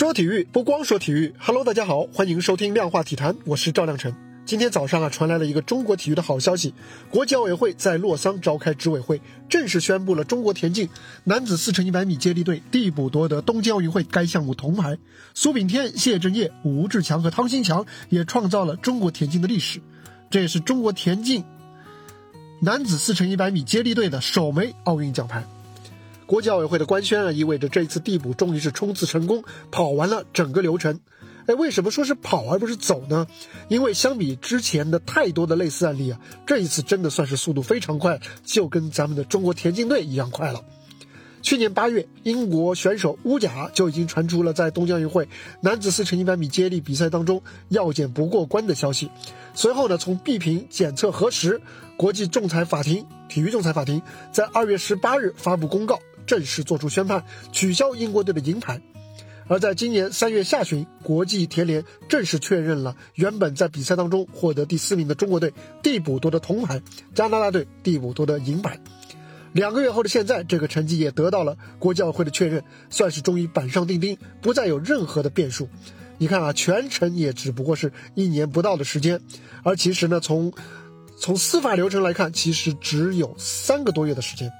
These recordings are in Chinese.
说体育不光说体育，Hello，大家好，欢迎收听量化体坛，我是赵亮晨。今天早上啊，传来了一个中国体育的好消息，国际奥委会在洛桑召开执委会，正式宣布了中国田径男子四乘一百米接力队递补夺得东京奥运会该项目铜牌。苏炳添、谢震业、吴志强和汤新强也创造了中国田径的历史，这也是中国田径男子四乘一百米接力队的首枚奥运奖牌。国际奥委会的官宣啊，意味着这一次递补终于是冲刺成功，跑完了整个流程。哎，为什么说是跑而不是走呢？因为相比之前的太多的类似案例啊，这一次真的算是速度非常快，就跟咱们的中国田径队一样快了。去年八月，英国选手乌贾就已经传出了在东京奥运会男子四乘一百米接力比赛当中药检不过关的消息。随后呢，从闭屏检测核实，国际仲裁法庭体育仲裁法庭在二月十八日发布公告。正式作出宣判，取消英国队的银牌。而在今年三月下旬，国际田联正式确认了原本在比赛当中获得第四名的中国队递补夺得铜牌，加拿大队递补夺得银牌。两个月后的现在，这个成绩也得到了国际奥委会的确认，算是终于板上钉钉，不再有任何的变数。你看啊，全程也只不过是一年不到的时间，而其实呢，从从司法流程来看，其实只有三个多月的时间。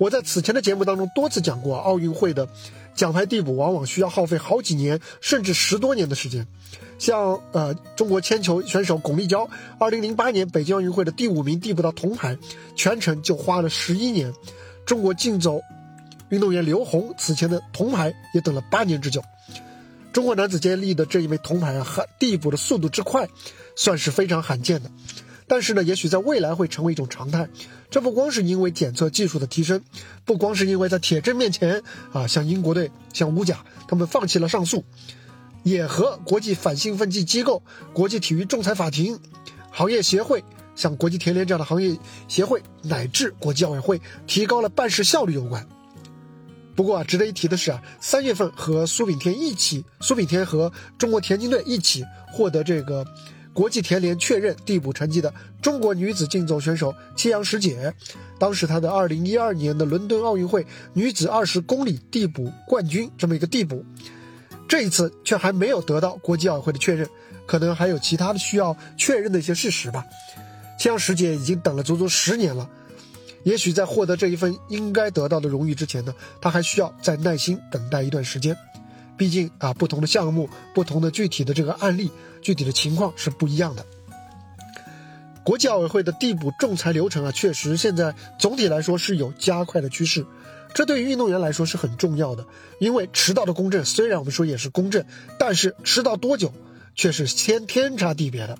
我在此前的节目当中多次讲过，奥运会的奖牌递补往往需要耗费好几年，甚至十多年的时间。像呃，中国铅球选手巩立姣，二零零八年北京奥运会的第五名递补到铜牌，全程就花了十一年。中国竞走运动员刘虹此前的铜牌也等了八年之久。中国男子接力的这一枚铜牌啊，递补的速度之快，算是非常罕见的。但是呢，也许在未来会成为一种常态。这不光是因为检测技术的提升，不光是因为在铁证面前啊，像英国队、像乌甲，他们放弃了上诉，也和国际反兴奋剂机构、国际体育仲裁法庭、行业协会，像国际田联这样的行业协会，乃至国际奥委会提高了办事效率有关。不过啊，值得一提的是啊，三月份和苏炳添一起，苏炳添和中国田径队一起获得这个。国际田联确认递补成绩的中国女子竞走选手切阳石姐，当时她的2012年的伦敦奥运会女子20公里递补冠军这么一个递补，这一次却还没有得到国际奥委会的确认，可能还有其他的需要确认的一些事实吧。切阳石姐已经等了足足十年了，也许在获得这一份应该得到的荣誉之前呢，她还需要再耐心等待一段时间。毕竟啊，不同的项目、不同的具体的这个案例、具体的情况是不一样的。国际奥委会的递补仲裁流程啊，确实现在总体来说是有加快的趋势，这对于运动员来说是很重要的。因为迟到的公正，虽然我们说也是公正，但是迟到多久？却是天天差地别的，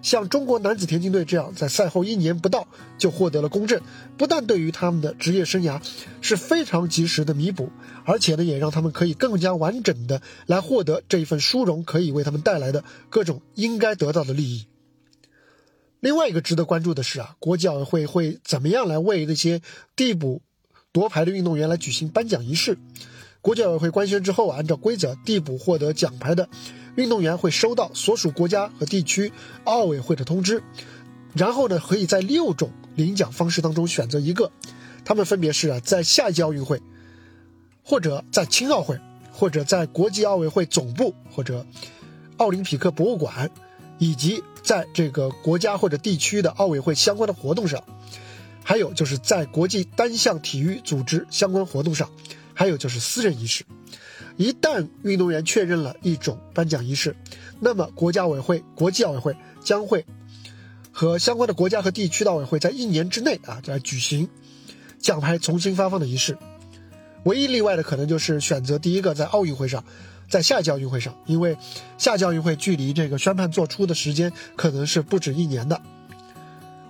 像中国男子田径队这样，在赛后一年不到就获得了公正，不但对于他们的职业生涯是非常及时的弥补，而且呢，也让他们可以更加完整的来获得这一份殊荣，可以为他们带来的各种应该得到的利益。另外一个值得关注的是啊，国际奥委会会怎么样来为那些递补夺牌的运动员来举行颁奖仪式？国际奥委会官宣之后，按照规则递补获得奖牌的。运动员会收到所属国家和地区奥委会的通知，然后呢，可以在六种领奖方式当中选择一个，他们分别是啊，在下一届奥运会，或者在青奥会，或者在国际奥委会总部或者奥林匹克博物馆，以及在这个国家或者地区的奥委会相关的活动上，还有就是在国际单项体育组织相关活动上，还有就是私人仪式。一旦运动员确认了一种颁奖仪式，那么国家委会、国际奥委会将会和相关的国家和地区的奥委会在一年之内啊来举行奖牌重新发放的仪式。唯一例外的可能就是选择第一个在奥运会上，在下届奥运会上，因为下届奥运会距离这个宣判做出的时间可能是不止一年的。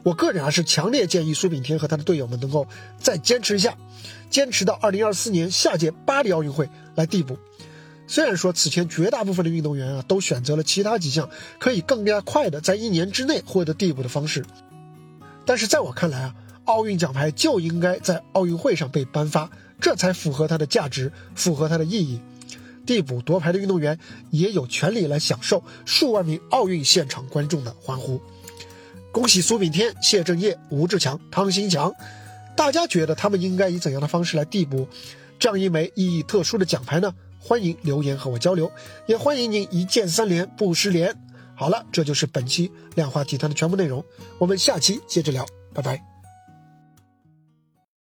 我个人啊是强烈建议苏炳添和他的队友们能够再坚持一下，坚持到二零二四年下届巴黎奥运会来递补。虽然说此前绝大部分的运动员啊都选择了其他几项可以更加快的在一年之内获得递补的方式，但是在我看来啊，奥运奖牌就应该在奥运会上被颁发，这才符合它的价值，符合它的意义。递补夺牌的运动员也有权利来享受数万名奥运现场观众的欢呼。恭喜苏炳添、谢震业、吴志强、汤新强，大家觉得他们应该以怎样的方式来递补这样一枚意义特殊的奖牌呢？欢迎留言和我交流，也欢迎您一键三连不失联。好了，这就是本期量化体坛的全部内容，我们下期接着聊，拜拜。